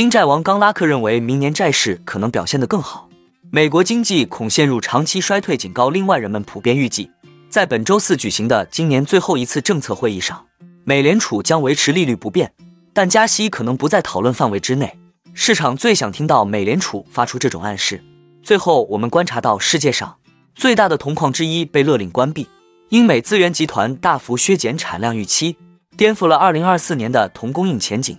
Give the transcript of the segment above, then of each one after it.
新债王冈拉克认为明年债市可能表现得更好，美国经济恐陷入长期衰退警告。另外，人们普遍预计，在本周四举行的今年最后一次政策会议上，美联储将维持利率不变，但加息可能不在讨论范围之内。市场最想听到美联储发出这种暗示。最后，我们观察到世界上最大的铜矿之一被勒令关闭。英美资源集团大幅削减产量预期，颠覆了二零二四年的铜供应前景。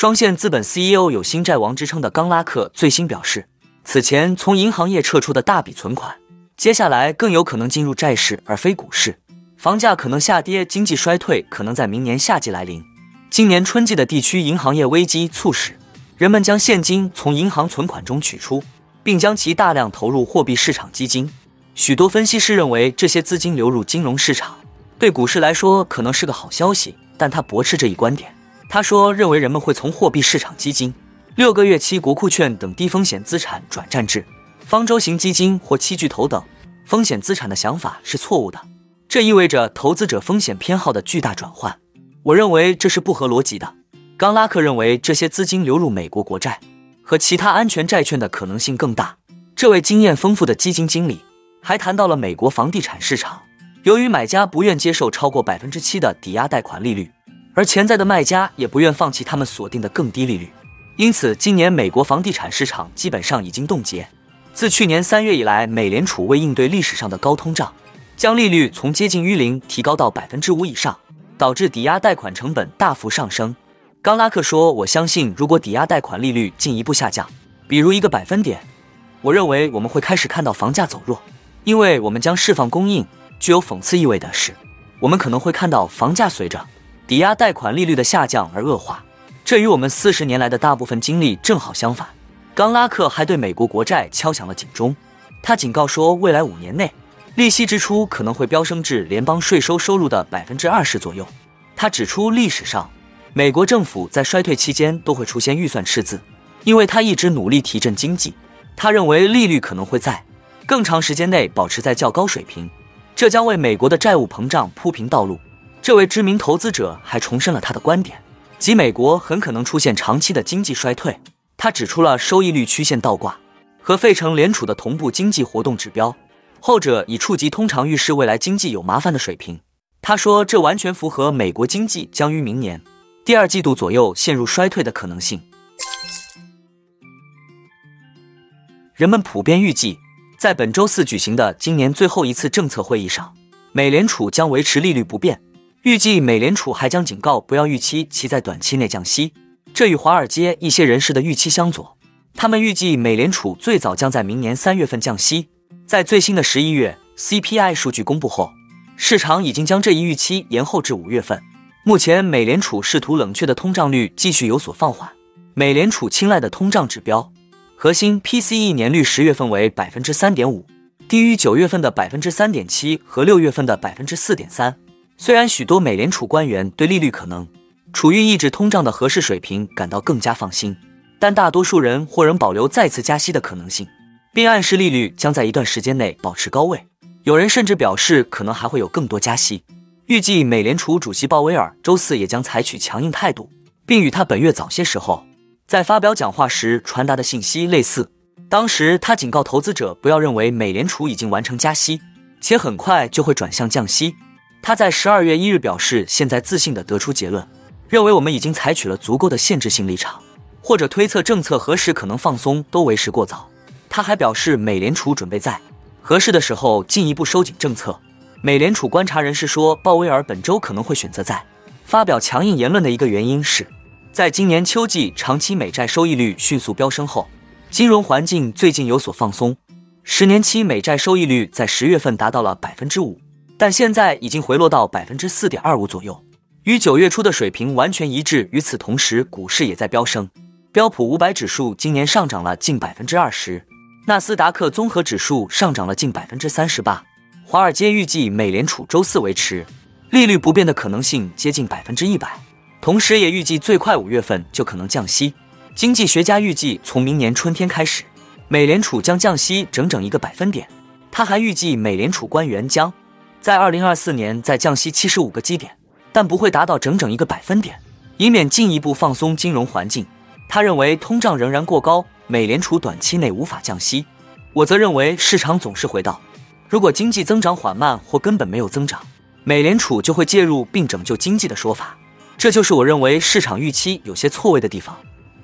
双线资本 CEO 有“新债王”之称的冈拉克最新表示，此前从银行业撤出的大笔存款，接下来更有可能进入债市而非股市，房价可能下跌，经济衰退可能在明年夏季来临。今年春季的地区银行业危机促使人们将现金从银行存款中取出，并将其大量投入货币市场基金。许多分析师认为，这些资金流入金融市场对股市来说可能是个好消息，但他驳斥这一观点。他说：“认为人们会从货币市场基金、六个月期国库券等低风险资产转战至方舟型基金或期巨头等风险资产的想法是错误的。这意味着投资者风险偏好的巨大转换。我认为这是不合逻辑的。”冈拉克认为，这些资金流入美国国债和其他安全债券的可能性更大。这位经验丰富的基金经理还谈到了美国房地产市场，由于买家不愿接受超过百分之七的抵押贷款利率。而潜在的卖家也不愿放弃他们锁定的更低利率，因此今年美国房地产市场基本上已经冻结。自去年三月以来，美联储为应对历史上的高通胀，将利率从接近于零提高到百分之五以上，导致抵押贷款成本大幅上升。冈拉克说：“我相信，如果抵押贷款利率进一步下降，比如一个百分点，我认为我们会开始看到房价走弱，因为我们将释放供应。具有讽刺意味的是，我们可能会看到房价随着。”抵押贷款利率的下降而恶化，这与我们四十年来的大部分经历正好相反。冈拉克还对美国国债敲响了警钟，他警告说，未来五年内利息支出可能会飙升至联邦税收收入的百分之二十左右。他指出，历史上美国政府在衰退期间都会出现预算赤字，因为他一直努力提振经济。他认为利率可能会在更长时间内保持在较高水平，这将为美国的债务膨胀铺平道路。这位知名投资者还重申了他的观点，即美国很可能出现长期的经济衰退。他指出了收益率曲线倒挂和费城联储的同步经济活动指标，后者已触及通常预示未来经济有麻烦的水平。他说，这完全符合美国经济将于明年第二季度左右陷入衰退的可能性。人们普遍预计，在本周四举行的今年最后一次政策会议上，美联储将维持利率不变。预计美联储还将警告不要预期其在短期内降息，这与华尔街一些人士的预期相左。他们预计美联储最早将在明年三月份降息。在最新的十一月 CPI 数据公布后，市场已经将这一预期延后至五月份。目前，美联储试图冷却的通胀率继续有所放缓。美联储青睐的通胀指标核心 PCE 年率十月份为百分之三点五，低于九月份的百分之三点七和六月份的百分之四点三。虽然许多美联储官员对利率可能处于抑制通胀的合适水平感到更加放心，但大多数人或仍保留再次加息的可能性，并暗示利率将在一段时间内保持高位。有人甚至表示可能还会有更多加息。预计美联储主席鲍威尔周四也将采取强硬态度，并与他本月早些时候在发表讲话时传达的信息类似。当时他警告投资者不要认为美联储已经完成加息，且很快就会转向降息。他在十二月一日表示，现在自信地得出结论，认为我们已经采取了足够的限制性立场，或者推测政策何时可能放松都为时过早。他还表示，美联储准备在合适的时候进一步收紧政策。美联储观察人士说，鲍威尔本周可能会选择在发表强硬言论的一个原因是，在今年秋季长期美债收益率迅速飙升后，金融环境最近有所放松。十年期美债收益率在十月份达到了百分之五。但现在已经回落到百分之四点二五左右，与九月初的水平完全一致。与此同时，股市也在飙升。标普五百指数今年上涨了近百分之二十，纳斯达克综合指数上涨了近百分之三十八。华尔街预计美联储周四维持利率不变的可能性接近百分之一百，同时也预计最快五月份就可能降息。经济学家预计从明年春天开始，美联储将降息整整一个百分点。他还预计美联储官员将在二零二四年再降息七十五个基点，但不会达到整整一个百分点，以免进一步放松金融环境。他认为通胀仍然过高，美联储短期内无法降息。我则认为市场总是回到，如果经济增长缓慢或根本没有增长，美联储就会介入并拯救经济的说法。这就是我认为市场预期有些错位的地方，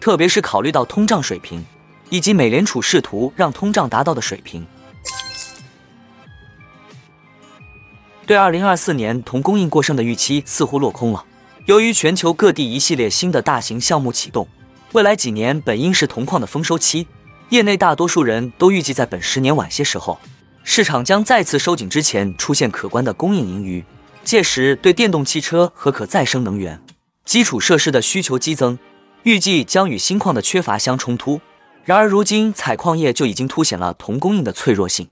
特别是考虑到通胀水平以及美联储试图让通胀达到的水平。对二零二四年铜供应过剩的预期似乎落空了，由于全球各地一系列新的大型项目启动。未来几年本应是铜矿的丰收期，业内大多数人都预计在本十年晚些时候，市场将再次收紧之前出现可观的供应盈余。届时，对电动汽车和可再生能源基础设施的需求激增，预计将与新矿的缺乏相冲突。然而，如今采矿业就已经凸显了铜供应的脆弱性。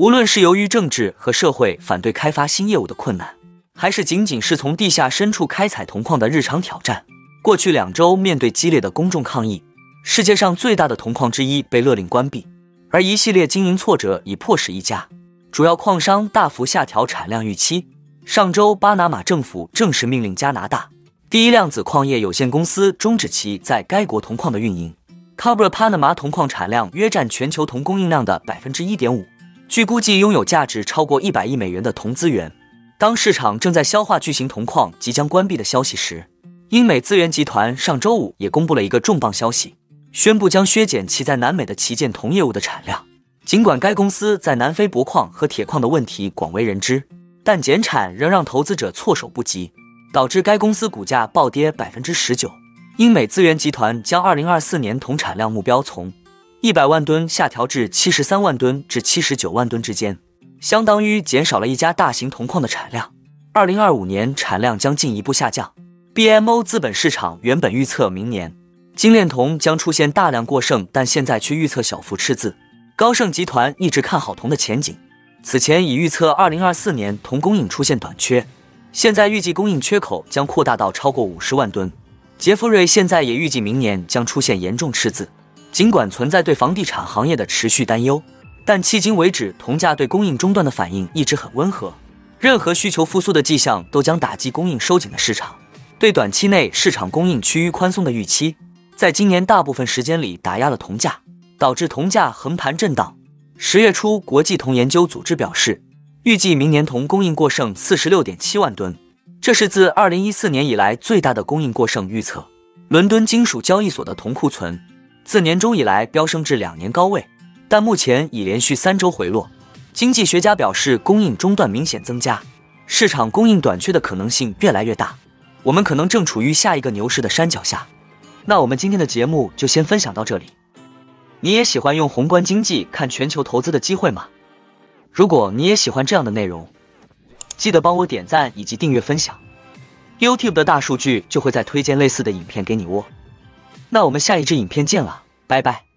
无论是由于政治和社会反对开发新业务的困难，还是仅仅是从地下深处开采铜矿的日常挑战。过去两周，面对激烈的公众抗议，世界上最大的铜矿之一被勒令关闭，而一系列经营挫折已迫使一家主要矿商大幅下调产量预期。上周，巴拿马政府正式命令加拿大第一量子矿业有限公司终止其在该国铜矿的运营。Cobre Panama 铜矿产量约占全球铜供应量的百分之一点五，据估计拥有价值超过一百亿美元的铜资源。当市场正在消化巨型铜矿即将关闭的消息时，英美资源集团上周五也公布了一个重磅消息，宣布将削减其在南美的旗舰铜业务的产量。尽管该公司在南非铂矿和铁矿的问题广为人知，但减产仍让投资者措手不及，导致该公司股价暴跌百分之十九。英美资源集团将二零二四年铜产量目标从一百万吨下调至七十三万吨至七十九万吨之间，相当于减少了一家大型铜矿的产量。二零二五年产量将进一步下降。BMO 资本市场原本预测明年精炼铜将出现大量过剩，但现在却预测小幅赤字。高盛集团一直看好铜的前景，此前已预测2024年铜供应出现短缺，现在预计供应缺口将扩大到超过50万吨。杰弗瑞现在也预计明年将出现严重赤字。尽管存在对房地产行业的持续担忧，但迄今为止铜价对供应中断的反应一直很温和。任何需求复苏的迹象都将打击供应收紧的市场。对短期内市场供应趋于宽松的预期，在今年大部分时间里打压了铜价，导致铜价横盘震荡。十月初，国际铜研究组织表示，预计明年铜供应过剩四十六点七万吨，这是自二零一四年以来最大的供应过剩预测。伦敦金属交易所的铜库存自年中以来飙升至两年高位，但目前已连续三周回落。经济学家表示，供应中断明显增加，市场供应短缺的可能性越来越大。我们可能正处于下一个牛市的山脚下。那我们今天的节目就先分享到这里。你也喜欢用宏观经济看全球投资的机会吗？如果你也喜欢这样的内容，记得帮我点赞以及订阅分享。YouTube 的大数据就会再推荐类似的影片给你哦。那我们下一支影片见了，拜拜。